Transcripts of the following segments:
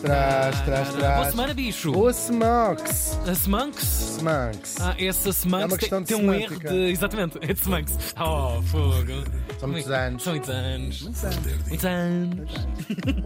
Traz, traz, traz. Boa semana, bicho. Boa Smonks. A Smanks? Smonks. Ah, essa É Smanks uma tem, questão de tem um erro de. Exatamente, é de Smanks. Oh, fogo. São muitos anos. São muitos anos. Muitos anos.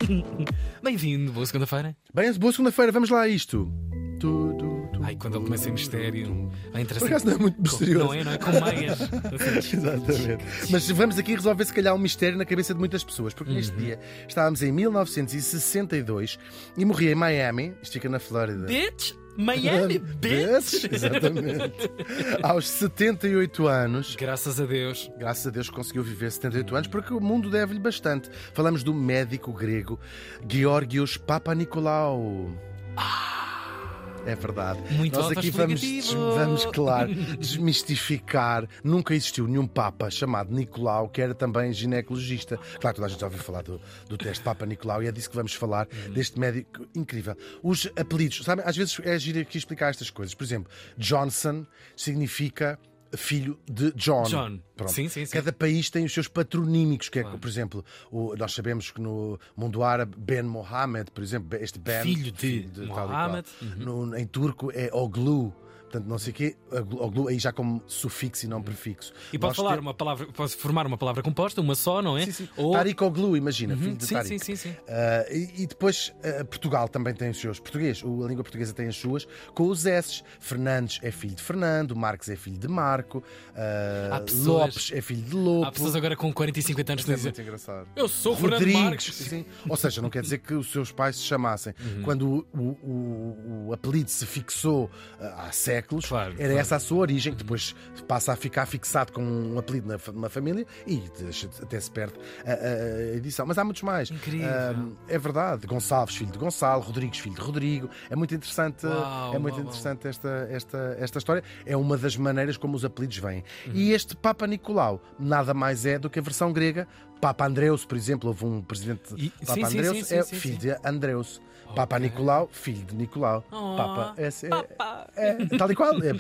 Bem-vindo, boa segunda-feira. Bem, boa segunda-feira, vamos lá a isto. Tu, tu, tu. Ai, quando ele começa em mistério. Vai Por acaso não é muito misterioso. Não é, não é? Com meias. Assim. Exatamente. Mas vamos aqui resolver se calhar um mistério na cabeça de muitas pessoas, porque Uhum. neste dia estávamos em 1962 e morri em Miami, isto fica na Flórida. Bitch! Miami, bitch! Exatamente. Aos 78 anos. Graças a Deus. Graças a Deus conseguiu viver 78 anos, porque o mundo deve-lhe bastante. Falamos do médico grego Georgios Papanikolaou. É verdade. Muito Nós aqui vamos, vamos, claro, desmistificar. Nunca existiu nenhum Papa chamado Nicolau que era também ginecologista. Claro, toda a gente já ouviu falar do, do teste Papa Nicolau e é disso que vamos falar, Uhum. deste médico incrível. Os apelidos, sabem, às vezes é giro aqui explicar estas coisas. Por exemplo, Johnson significa filho de John. John. Pronto. Sim, sim, sim. Cada país tem os seus patronímicos, que é, por exemplo, o- nós sabemos que no mundo árabe, Ben Mohammed, por exemplo, este Ben. Filho de tal e qual. Mohammed. No- em turco é Oglu. Portanto, não sei o quê, aí já como sufixo e não prefixo. E pode Nós falar te- uma palavra, pode formar uma palavra composta, uma só, não é? Sim, sim. Ou... Oglu, imagina, filho de sim, sim, sim, sim. Ah, e, e depois ah, Portugal também tem os seus. Português, o- a língua portuguesa tem as suas, com os S. Fernandes é filho de Fernando, Marques é filho de Marco, Há pessoas- Lopes é filho de Lopo. Há pessoas agora com 40 e 50 anos que É dizem muito engraçado. Eu sou o Fernando Rodrigues. Marques. Sim. Ou seja, não quer dizer que os seus pais se chamassem. Quando o, o- o- apelido se fixou ah, há séculos, Claro, era claro. essa a sua origem, que depois passa a ficar fixado com um apelido na, numa família e até se perde a, a- edição. Mas há muitos mais. Incrível. Ah, é verdade. Gonçalves, filho de Gonçalo, Rodrigues, filho de Rodrigo. É muito interessante, Uau, é muito uau, uau. interessante esta, esta, esta história. É uma das maneiras como os apelidos vêm. Uhum. E este Papa Nicolau nada mais é do que a versão grega. Papa Andreus, por exemplo, houve um presidente E- Papa sim, Andreus, sim, sim, é filho de Andreus. Papa Nicolau, filho de Nicolau. Oh, Papa, esse é, é, tal e qual. É,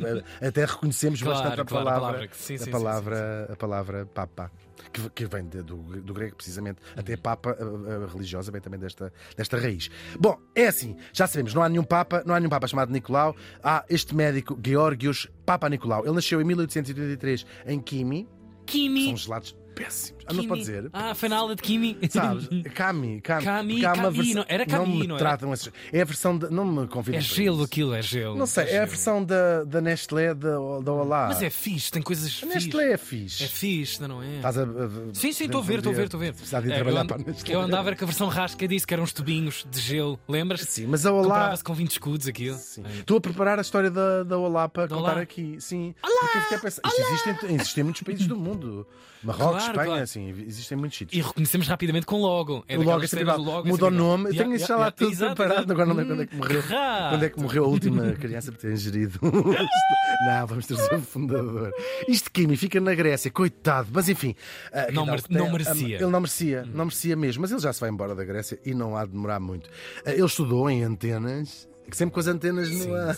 é, até reconhecemos Claro, bastante a claro, a palavra, palavra que- sim, sim, a sim, palavra, a palavra Papa. Que, que vem de- do, do grego, precisamente. Até Papa a, a religiosa vem também desta, desta raiz. Bom, é assim, já sabemos, não há nenhum Papa, não há nenhum Papa chamado Nicolau. Há este médico, Georgios Papa Nicolau. Ele nasceu em 1883 em Kimi. Kimi. São gelados péssimos. Ah, não se pode dizer. Ah, foi na aula de Kimi. Sabes? Cami, Cami. Cami, Porque há uma Cami, versão- não- era Não Cami, me não era? tratam esses- É a versão de. Não me convidem. É para gelo isso. aquilo, é gelo. Não sei, é a gelo. versão da, da Nestlé da, da Olá. Mas é fixe, tem coisas A fixe. Nestlé é fixe. É fixe, não é? Estás a, a- Sim, sim, estou a ver, estou a ver, estou a ver. Precisar de ir É, trabalhar eu, para a Nestlé. eu andava era com a versão rasca disse que eram uns tubinhos de gelo, lembras? Sim, mas a Olá. Comprava-se com 20 escudos aquilo. Sim. É. Estou a preparar a história da, da Olá para Da contar Olá. aqui. Sim. Porque eu fiquei a pensar. Isto existe em, muitos países do mundo. Marrocos, Espanha, claro. assim, existem muitos sítios. E reconhecemos rapidamente com logo. É O logo é sempre igual. logo, é Muda o nome. Eu tenho isso já lá tudo preparado. Agora não lembro quando é que morreu. Rato. Quando é que morreu a última criança por ter ingerido? não, vamos trazer um fundador. Isto Kimi fica na Grécia, coitado. Mas enfim. ah, Não tem- não merecia. Ele não merecia, não merecia mesmo. Mas ele já se vai embora da Grécia e não há de demorar muito. Ah, Ele estudou em antenas, sempre com as antenas no ar.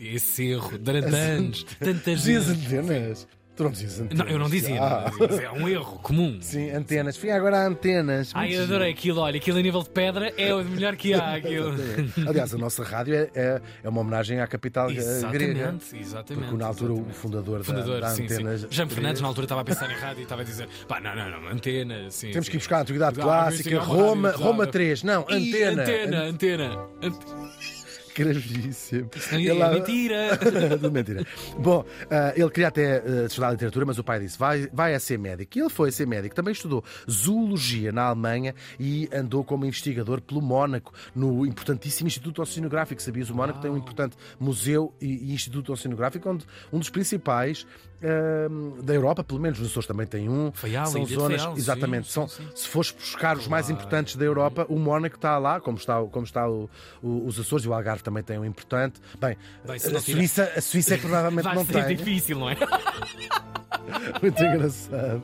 Esse erro, durante anos, tantas vezes. antenas? Tu não dizias antenas? Não, eu não dizia, Ah. não dizia. é um erro comum. Sim, antenas. Fica agora há antenas. Ai, eu adorei aquilo, olha, aquilo a nível de pedra é o melhor que há. Aquilo. Exatamente. Aliás, a nossa rádio é, é, é uma homenagem à capital eh, grega. Exatamente, exatamente. Porque na altura o exatamente. fundador, da- Fundador, da, sim, sim. Antenas. Jean Fernandes, na altura, estava a pensar em rádio e estava a dizer: pá, não, não, não, antena, sim. Temos sim. que ir buscar a antiguidade Ah, clássica, é Roma, Roma claro. 3. Não, Ih, antena. Antena, antena. Gravíssimo. Não, é mentira. Mentira. Bom, ah, ele queria até ah, estudar literatura, mas o pai disse: vai, vai a ser médico. E ele foi a ser médico. Também estudou zoologia na Alemanha e andou como investigador pelo Mónaco, no importantíssimo Instituto Oceanográfico. Sabias? O Mónaco tem um importante museu e, e Instituto Oceanográfico, onde um dos principais da Europa, pelo menos os Açores também tem um. Faial, São zonas, Faial, exatamente. sim, são, sim, sim. Se fores buscar os mais importantes da Europa, o Mónaco está lá, como está, como está o- o- os Açores e o Algarve também tem um importante. Bem, Bem, a, Suíça, a Suíça é que provavelmente Vai não ser tem. difícil, não é? Muito engraçado.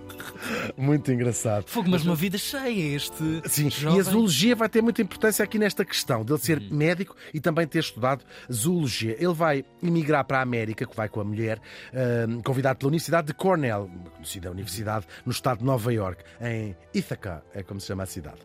Muito engraçado. Fogo, mas uma vida cheia este. Sim, jovem. e a zoologia vai ter muita importância aqui nesta questão dele ser Uhum. médico e também ter estudado zoologia. Ele vai emigrar para a América, que vai com a mulher, ahm, convidado pela Universidade de Cornell, uma conhecida universidade no estado de Nova York, em Ithaca, é como se chama a cidade.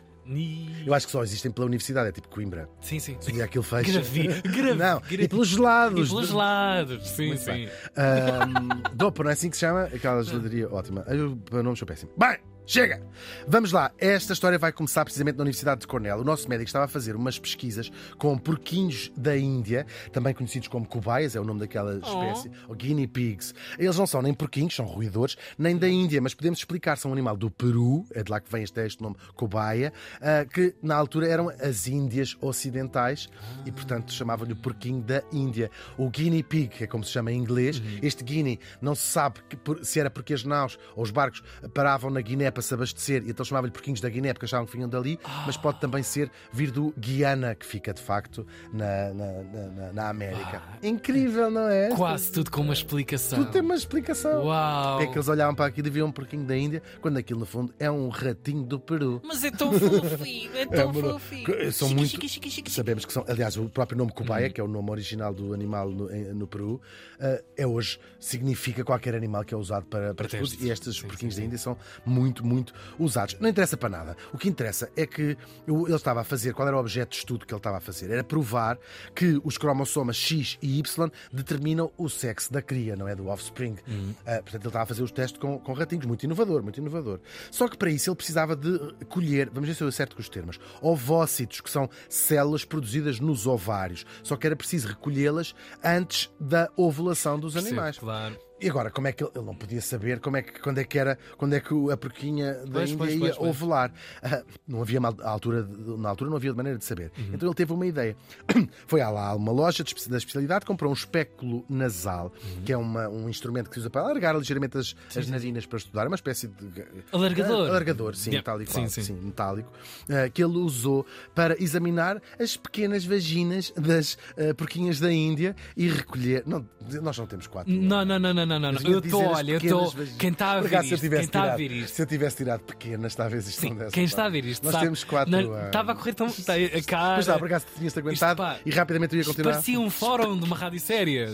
Eu acho que só existem pela universidade, é tipo Coimbra. Sim, sim. Se um aquilo fecha. Gravi, gravi, Não, gravi. e pelos E gelados. pelos lados, sim, Muito sim. bem. Ahm, Dopa, não é assim que se chama? Aquela geladaria ótima. Eu, o nome sou péssimo. Bem, chega! Vamos lá. Esta história vai começar precisamente na Universidade de Cornell. O nosso médico estava a fazer umas pesquisas com porquinhos da Índia, também conhecidos como cobaias, é o nome daquela espécie, ou guinea pigs. Eles não são nem porquinhos, são roedores, nem da Índia, mas podemos explicar, são um animal do Peru, é de lá que vem este, este nome, cobaia, ah, que na altura eram as Índias Ocidentais e, portanto, chamavam-lhe o porquinho da Índia. O guinea pig, que é como se chama em inglês, este guinea não se sabe se era porque as naus ou os barcos paravam na Guiné para se abastecer e então chamavam-lhe porquinhos da Guiné porque achavam que vinham dali, mas pode também ser vir do Guiana, que fica de facto na, na, na- na- América. Incrível, não é? Quase tudo com uma explicação. Tudo tem uma explicação. Uau! É que eles olhavam para aquilo e viam um porquinho da Índia, quando aquilo no fundo é um ratinho do Peru. Mas é tão fofinho, é tão verdade. fofinho. São Chiqui, muito- chiqui, chiqui, chiqui. Sabemos que são, aliás, o próprio nome cobaia, que é o nome original do animal no, no Peru, eh, é hoje significa qualquer animal que é usado para, para Para testes. e estes Sim, porquinhos sim, da Índia são muito, muito usados. Não interessa para nada. O que interessa é que ele estava a fazer, qual era o objeto de estudo que ele estava a fazer? Era provar que os cromossomas X e Y determinam o sexo da cria, não é? Do offspring. Uhum. Eh, portanto, ele estava a fazer os testes com, com ratinhos, muito inovador, muito inovador. Só que para isso ele precisava de colher, vamos ver se eu acerto com os termos, ovócitos, que são células produzidas nos ovários. Só que era preciso recolhê-las antes da ovulação dos Percebo, animais. Claro. E agora, como é que ele, ele não podia saber como é que, quando é que era, quando é que a porquinha da Pois, Índia pois, ia pois, pois. ovular? Ah, não havia mal- à altura, de- na altura não havia maneira de saber. Uhum. Então ele teve uma ideia. Foi a lá uma loja de da especialidade, comprou um espéculo nasal, Uhum. que é uma- um instrumento que se usa para alargar ligeiramente as, as narinas para estudar, é uma espécie de Alargador. alargador, sim, Yeah, e sim, sim. sim, metálico, ah, que ele usou para examinar as pequenas vaginas das ah, porquinhas da Índia e recolher. Não, nós não temos quatro. Não, não, não, não, não, não. Mas Eu ia estou, olha, eu estou. Quem está a ver eu isto? Quem está a ver isto? Se eu tivesse tirado pequenas, talvez isto não desse. quem está a ver isto Nós sabe. temos quatro. Não, Estava a correr tão. tá, A cara. Pois está, por acaso tinhas-te aguentado pá, e rapidamente eu ia Isto continuar. parecia um fórum de uma rádio séria.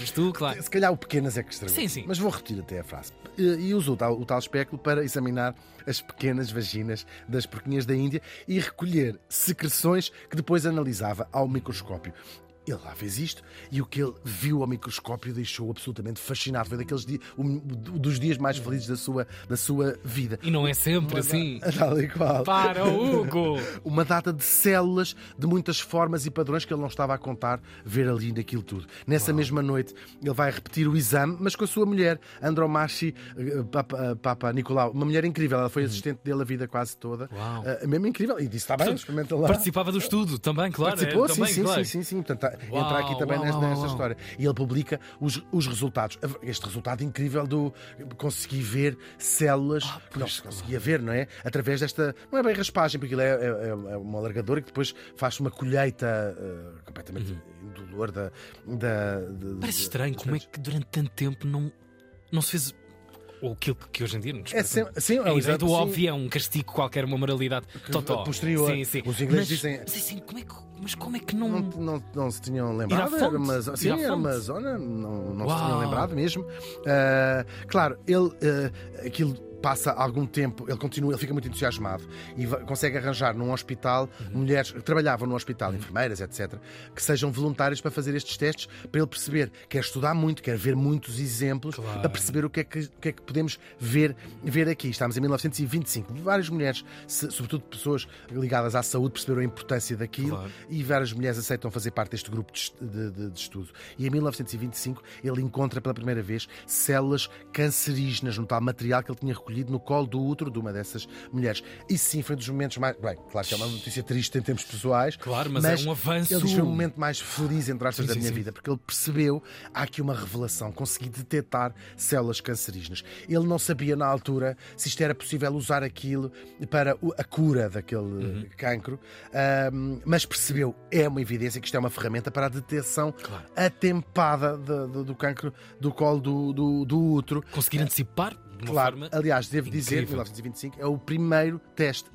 Mas tu, claro. Se calhar o pequenas é que estragou. Sim, sim. Mas vou repetir até a frase. E, e usou o tal, o tal espéculo para examinar as pequenas vaginas das porquinhas da Índia e recolher secreções que depois analisava ao microscópio. Ele lá fez isto e o que ele viu ao microscópio deixou absolutamente fascinado. Foi daqueles dias, um dos dias mais felizes da sua, da sua vida. E não é sempre assim. Tal e qual. Para, Hugo! Uma data de células de muitas formas e padrões que ele não estava a contar ver ali naquilo tudo. Nessa mesma noite, ele vai repetir o exame, mas com a sua mulher, Andromachi eh, Papa, eh, Papa Nicolau. Uma mulher incrível, ela foi assistente dele a vida quase toda. Uau. Eh, mesmo incrível. E disse: está bem, experimenta lá. Participava do estudo também, claro. Participou, é, sim, também, sim, claro. sim, sim, sim. Portanto, tá- Uau, entra aqui também uau, nesta, uau, história. E ele publica os, os resultados. Este resultado incrível do conseguir ver células que não se conseguia ver, não é? Através desta. Não é bem raspagem, porque aquilo é, é, é uma alargadora que depois faz uma colheita eh, completamente indolor da. da de- Uhum. Parece estranho como é que durante tanto tempo não, não se fez. Ou aquilo que- hoje em dia nos É sempre, sim, é ideia exemplo, do óbvio é um castigo qualquer, uma moralidade total. posterior. Sim, sim. Os ingleses dizem- Mas, assim, como é que, mas como é que não. Não, não, não se tinham lembrado. Era uma, sim, era uma zona, não, não se tinham lembrado mesmo. Ah, claro, ele ah, aquilo passa algum tempo, ele continua, ele fica muito entusiasmado e consegue arranjar num hospital Uhum. mulheres que trabalhavam no hospital, enfermeiras, etc., que sejam voluntárias para fazer estes testes, para ele perceber, quer estudar muito, quer ver muitos exemplos, Claro. para perceber o que é que, o que, é que podemos ver, ver aqui. Estamos em 1925. Várias mulheres, sobretudo pessoas ligadas à saúde, perceberam a importância daquilo Claro. e várias mulheres aceitam fazer parte deste grupo de- de- de estudo. E em 1925 ele encontra pela primeira vez células cancerígenas no tal material que ele tinha recolhido no colo do útero de uma dessas mulheres. Isso sim foi um dos momentos mais. Bem, claro que é uma notícia triste em termos pessoais. Claro, mas é um avanço. Ele diz foi o momento mais feliz, entre aspas, Sim, da sim, minha sim. vida, porque ele percebeu há aqui uma revelação, consegui detectar células cancerígenas. Ele não sabia na altura se isto era possível usar aquilo para a cura daquele Uhum. cancro, ahm, mas percebeu, é uma evidência que isto é uma ferramenta para a detecção Claro. atempada de- de- do cancro do colo do, do, do útero. Conseguir antecipar de uma Claro, forma. aliás, devo dizer, incrível. 1925 é o primeiro teste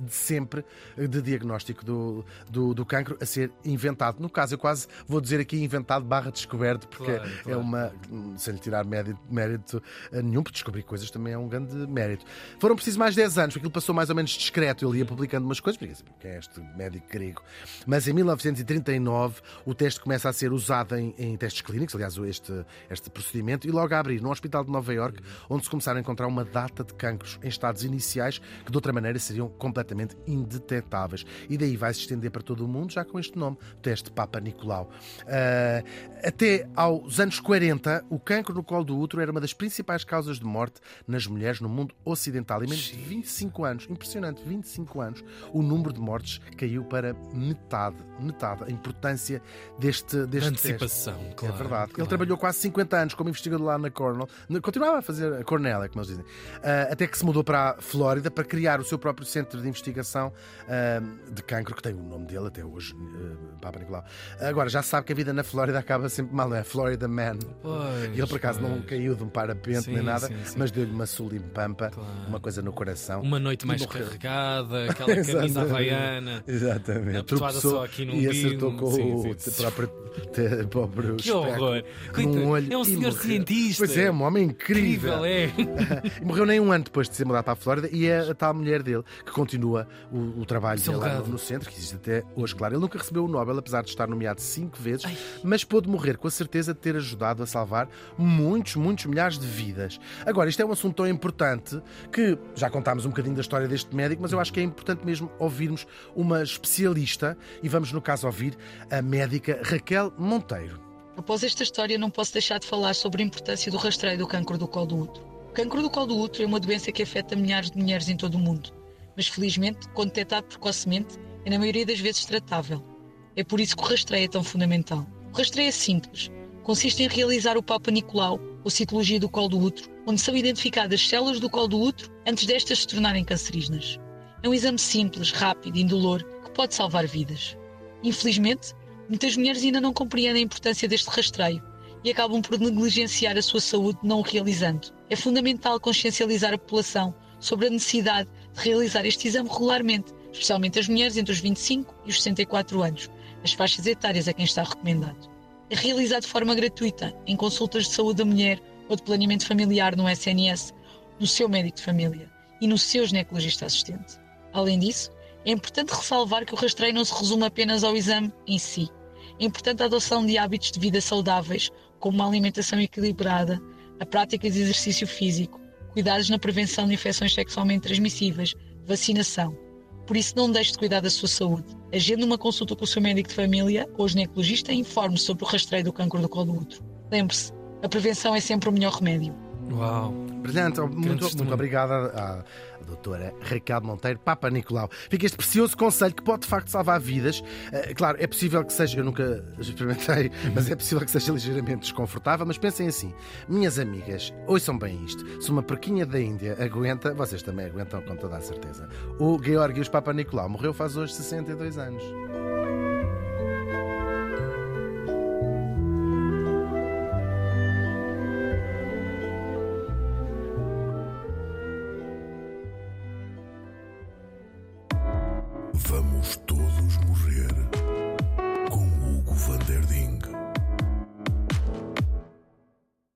de sempre de diagnóstico do, do, do cancro a ser inventado. No caso, eu quase vou dizer aqui inventado barra descoberto, porque Claro, é claro. uma. sem lhe tirar mérito, mérito eh, nenhum, porque descobrir coisas também é um grande mérito. Foram precisos mais 10 anos, porque aquilo passou mais ou menos discreto. Ele ia publicando umas coisas, porque quem é este médico grego? Mas em 1939 o teste começa a ser usado em, em testes clínicos, aliás, este, este procedimento, e logo a abrir no Hospital de Nova Iorque, onde se começaram a encontrar uma data de cancros em estados iniciais que de outra maneira seriam completamente indetetáveis. E daí vai se estender para todo o mundo, já com este nome, teste Papa Nicolau. Ah, até aos anos 40, o cancro no colo do útero era uma das principais causas de morte nas mulheres no mundo ocidental. Em menos de 25 anos, impressionante, 25 anos, o número de mortes caiu para metade. Metade. A importância deste, deste teste. Antecipação, claro. é verdade. Ele claro. trabalhou quase 50 anos como investigador lá na Cornell. Continuava a fazer a Cornell, é como eles dizem. Ah, até que se mudou para a Flórida para criar o seu próprio centro de investigação ah, de cancro, que tem o nome dele até hoje, ah, Papa Nicolau. Agora, já se sabe que a vida na Flórida acaba sempre mal, não é? Florida Man. Pois, E ele, por acaso, não pois. caiu de um parapente Sim, nem nada, sim, sim. mas deu-lhe uma sulimpampa, Claro. uma coisa no coração. Uma noite mais carregada, aquela camisa havaiana. Exatamente. Tropeçou só aqui no e acertou com o próprio, te- próprio Que horror! num olho é um senhor cientista. Pois é, um homem incrível. Incrível, é. Morreu nem um ano depois de ser mudado para a Flórida e é a tal mulher dele que continua o, o trabalho dele lá no, no centro, que existe até hoje, claro. Ele nunca recebeu o Nobel, apesar de estar nomeado cinco vezes, mas pôde morrer com a certeza de ter ajudado a salvar muitos, muitos milhares de vidas. Agora, isto é um assunto tão importante que já contámos um bocadinho da história deste médico, mas eu acho que é importante mesmo ouvirmos uma especialista e vamos, no caso, ouvir a médica Raquel Monteiro. Após esta história, não posso deixar de falar sobre a importância do rastreio do cancro do colo do útero. O cancro do colo do útero é uma doença que afeta milhares de mulheres em todo o mundo, mas felizmente, quando detectado precocemente, é na maioria das vezes tratável. É por isso que o rastreio é tão fundamental. O rastreio é simples. Consiste em realizar o Papa Nicolau, ou citologia do colo do útero, onde são identificadas as células do colo do útero antes destas se tornarem cancerígenas. É um exame simples, rápido e indolor que pode salvar vidas. Infelizmente, muitas mulheres ainda não compreendem a importância deste rastreio e acabam por negligenciar a sua saúde não o realizando. É fundamental consciencializar a população sobre a necessidade de realizar este exame regularmente, especialmente as mulheres entre os 25 e os 64 anos, as faixas etárias a quem está recomendado. É realizado de forma gratuita em consultas de saúde da mulher ou de planeamento familiar no SNS, no seu médico de família e no seu ginecologista assistente. Além disso, é importante ressalvar que o rastreio não se resume apenas ao exame em si. É importante a adoção de hábitos de vida saudáveis, como uma alimentação equilibrada, a prática de exercício físico, cuidados na prevenção de infecções sexualmente transmissíveis, vacinação. Por isso, não deixe de cuidar da sua saúde. Agende uma consulta com o seu médico de família ou ginecologista e informe sobre o rastreio do cancro do colo do útero. Lembre-se, a prevenção é sempre o melhor remédio. Uau! Brilhante, muito, muito obrigada à doutora Raquel Monteiro, Papa Nicolau. Fica este precioso conselho que pode de facto salvar vidas. Eh, claro, é possível que seja, eu nunca experimentei, mas é possível que seja ligeiramente desconfortável. Mas pensem assim, minhas amigas, ouçam bem isto. Se uma porquinha da Índia aguenta, vocês também aguentam com toda a certeza. O Georgios Papa Nicolau morreu faz hoje 62 anos.